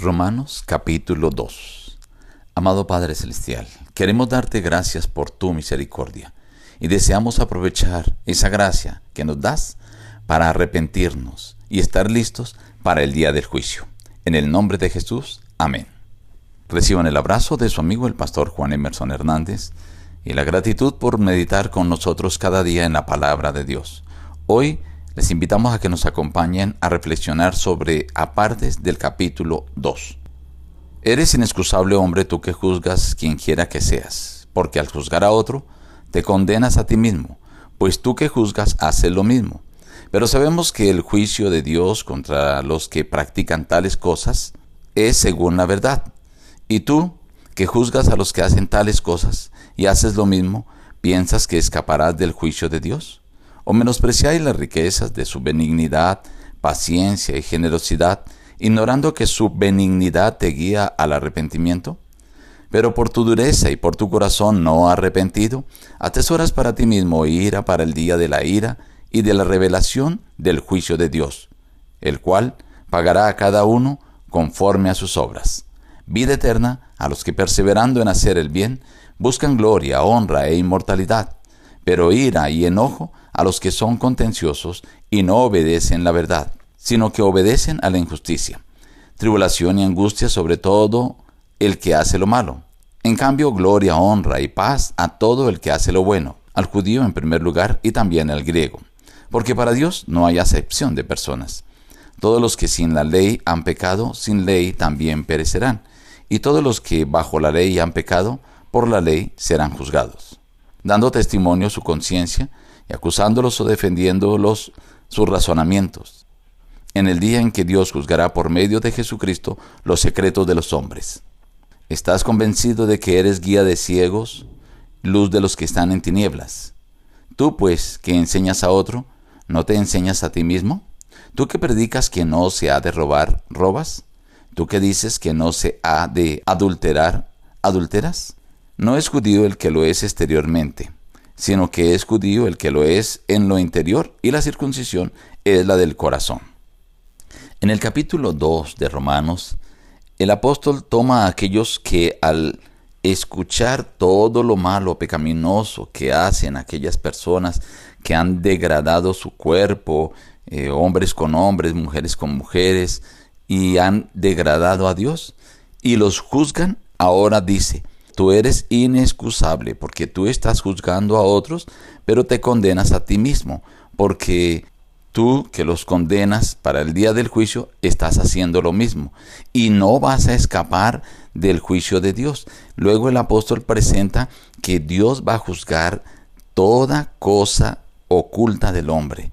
Romanos capítulo 2 Amado Padre Celestial, queremos darte gracias por tu misericordia y deseamos aprovechar esa gracia que nos das para arrepentirnos y estar listos para el día del juicio. En el nombre de Jesús, amén. Reciban el abrazo de su amigo el pastor Juan Emerson Hernández y la gratitud por meditar con nosotros cada día en la palabra de Dios. Hoy les invitamos a que nos acompañen a reflexionar sobre apartes del capítulo 2. Eres inexcusable hombre tú que juzgas quien quiera que seas, porque al juzgar a otro, te condenas a ti mismo, pues tú que juzgas haces lo mismo. Pero sabemos que el juicio de Dios contra los que practican tales cosas es según la verdad. Y tú, que juzgas a los que hacen tales cosas y haces lo mismo, ¿piensas que escaparás del juicio de Dios? O menospreciáis las riquezas de su benignidad, paciencia y generosidad, ignorando que su benignidad te guía al arrepentimiento? Pero por tu dureza y por tu corazón no arrepentido, atesoras para ti mismo ira para el día de la ira y de la revelación del juicio de Dios, el cual pagará a cada uno conforme a sus obras. Vida eterna a los que perseverando en hacer el bien buscan gloria, honra e inmortalidad, pero ira y enojo a los que son contenciosos y no obedecen la verdad, sino que obedecen a la injusticia. Tribulación y angustia sobre todo el que hace lo malo. En cambio, gloria, honra y paz a todo el que hace lo bueno, al judío en primer lugar y también al griego. Porque para Dios no hay acepción de personas. Todos los que sin la ley han pecado, sin ley también perecerán. Y todos los que bajo la ley han pecado, por la ley serán juzgados. Dando testimonio su conciencia, y acusándolos o defendiéndolos sus razonamientos, en el día en que Dios juzgará por medio de Jesucristo los secretos de los hombres. ¿Estás convencido de que eres guía de ciegos, luz de los que están en tinieblas? Tú, pues, que enseñas a otro, ¿no te enseñas a ti mismo? ¿Tú que predicas que no se ha de robar, robas? ¿Tú que dices que no se ha de adulterar, adulteras? No es judío el que lo es exteriormente sino que es judío el que lo es en lo interior y la circuncisión es la del corazón. En el capítulo 2 de Romanos, el apóstol toma a aquellos que al escuchar todo lo malo, pecaminoso que hacen aquellas personas que han degradado su cuerpo, eh, hombres con hombres, mujeres con mujeres, y han degradado a Dios, y los juzgan, ahora dice, Tú eres inexcusable porque tú estás juzgando a otros, pero te condenas a ti mismo, porque tú que los condenas para el día del juicio, estás haciendo lo mismo y no vas a escapar del juicio de Dios. Luego el apóstol presenta que Dios va a juzgar toda cosa oculta del hombre.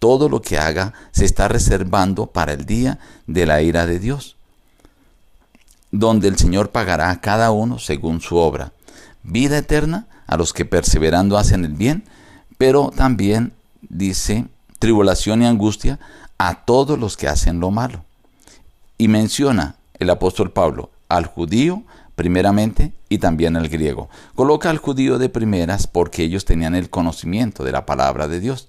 Todo lo que haga se está reservando para el día de la ira de Dios donde el Señor pagará a cada uno según su obra. Vida eterna a los que perseverando hacen el bien, pero también dice tribulación y angustia a todos los que hacen lo malo. Y menciona el apóstol Pablo al judío primeramente y también al griego. Coloca al judío de primeras porque ellos tenían el conocimiento de la palabra de Dios.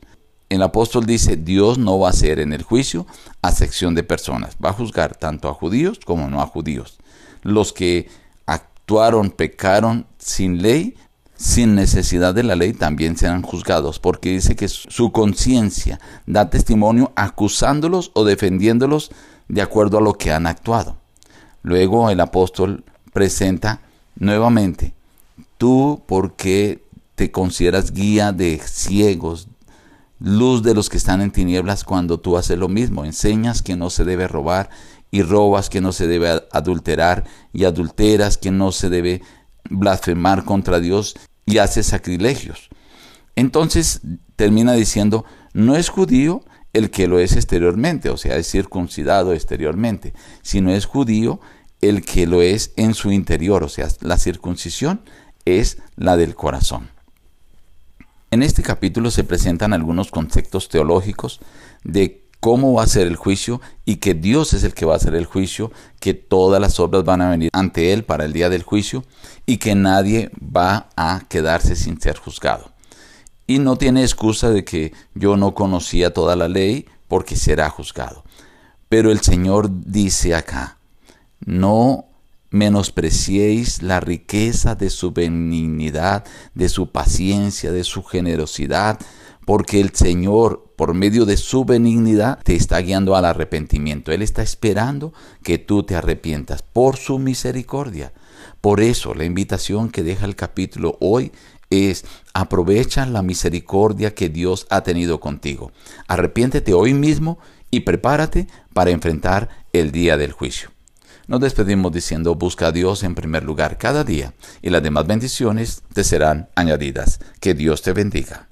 El apóstol dice, Dios no va a hacer en el juicio sección de personas, va a juzgar tanto a judíos como no a judíos los que actuaron, pecaron sin ley, sin necesidad de la ley, también serán juzgados, porque dice que su conciencia da testimonio acusándolos o defendiéndolos de acuerdo a lo que han actuado. Luego el apóstol presenta nuevamente, tú porque te consideras guía de ciegos, luz de los que están en tinieblas cuando tú haces lo mismo, enseñas que no se debe robar y robas que no se debe adulterar y adulteras que no se debe blasfemar contra Dios y haces sacrilegios. Entonces termina diciendo, no es judío el que lo es exteriormente, o sea, es circuncidado exteriormente, sino es judío el que lo es en su interior, o sea, la circuncisión es la del corazón. En este capítulo se presentan algunos conceptos teológicos de cómo va a ser el juicio y que Dios es el que va a hacer el juicio, que todas las obras van a venir ante Él para el día del juicio y que nadie va a quedarse sin ser juzgado. Y no tiene excusa de que yo no conocía toda la ley porque será juzgado. Pero el Señor dice acá, No menospreciéis la riqueza de su benignidad, de su paciencia, de su generosidad, porque el Señor, por medio de su benignidad, te está guiando al arrepentimiento. Él está esperando que tú te arrepientas por su misericordia. Por eso la invitación que deja el capítulo hoy es aprovecha la misericordia que Dios ha tenido contigo. Arrepiéntete hoy mismo y prepárate para enfrentar el día del juicio. Nos despedimos diciendo, busca a Dios en primer lugar cada día y las demás bendiciones te serán añadidas. Que Dios te bendiga.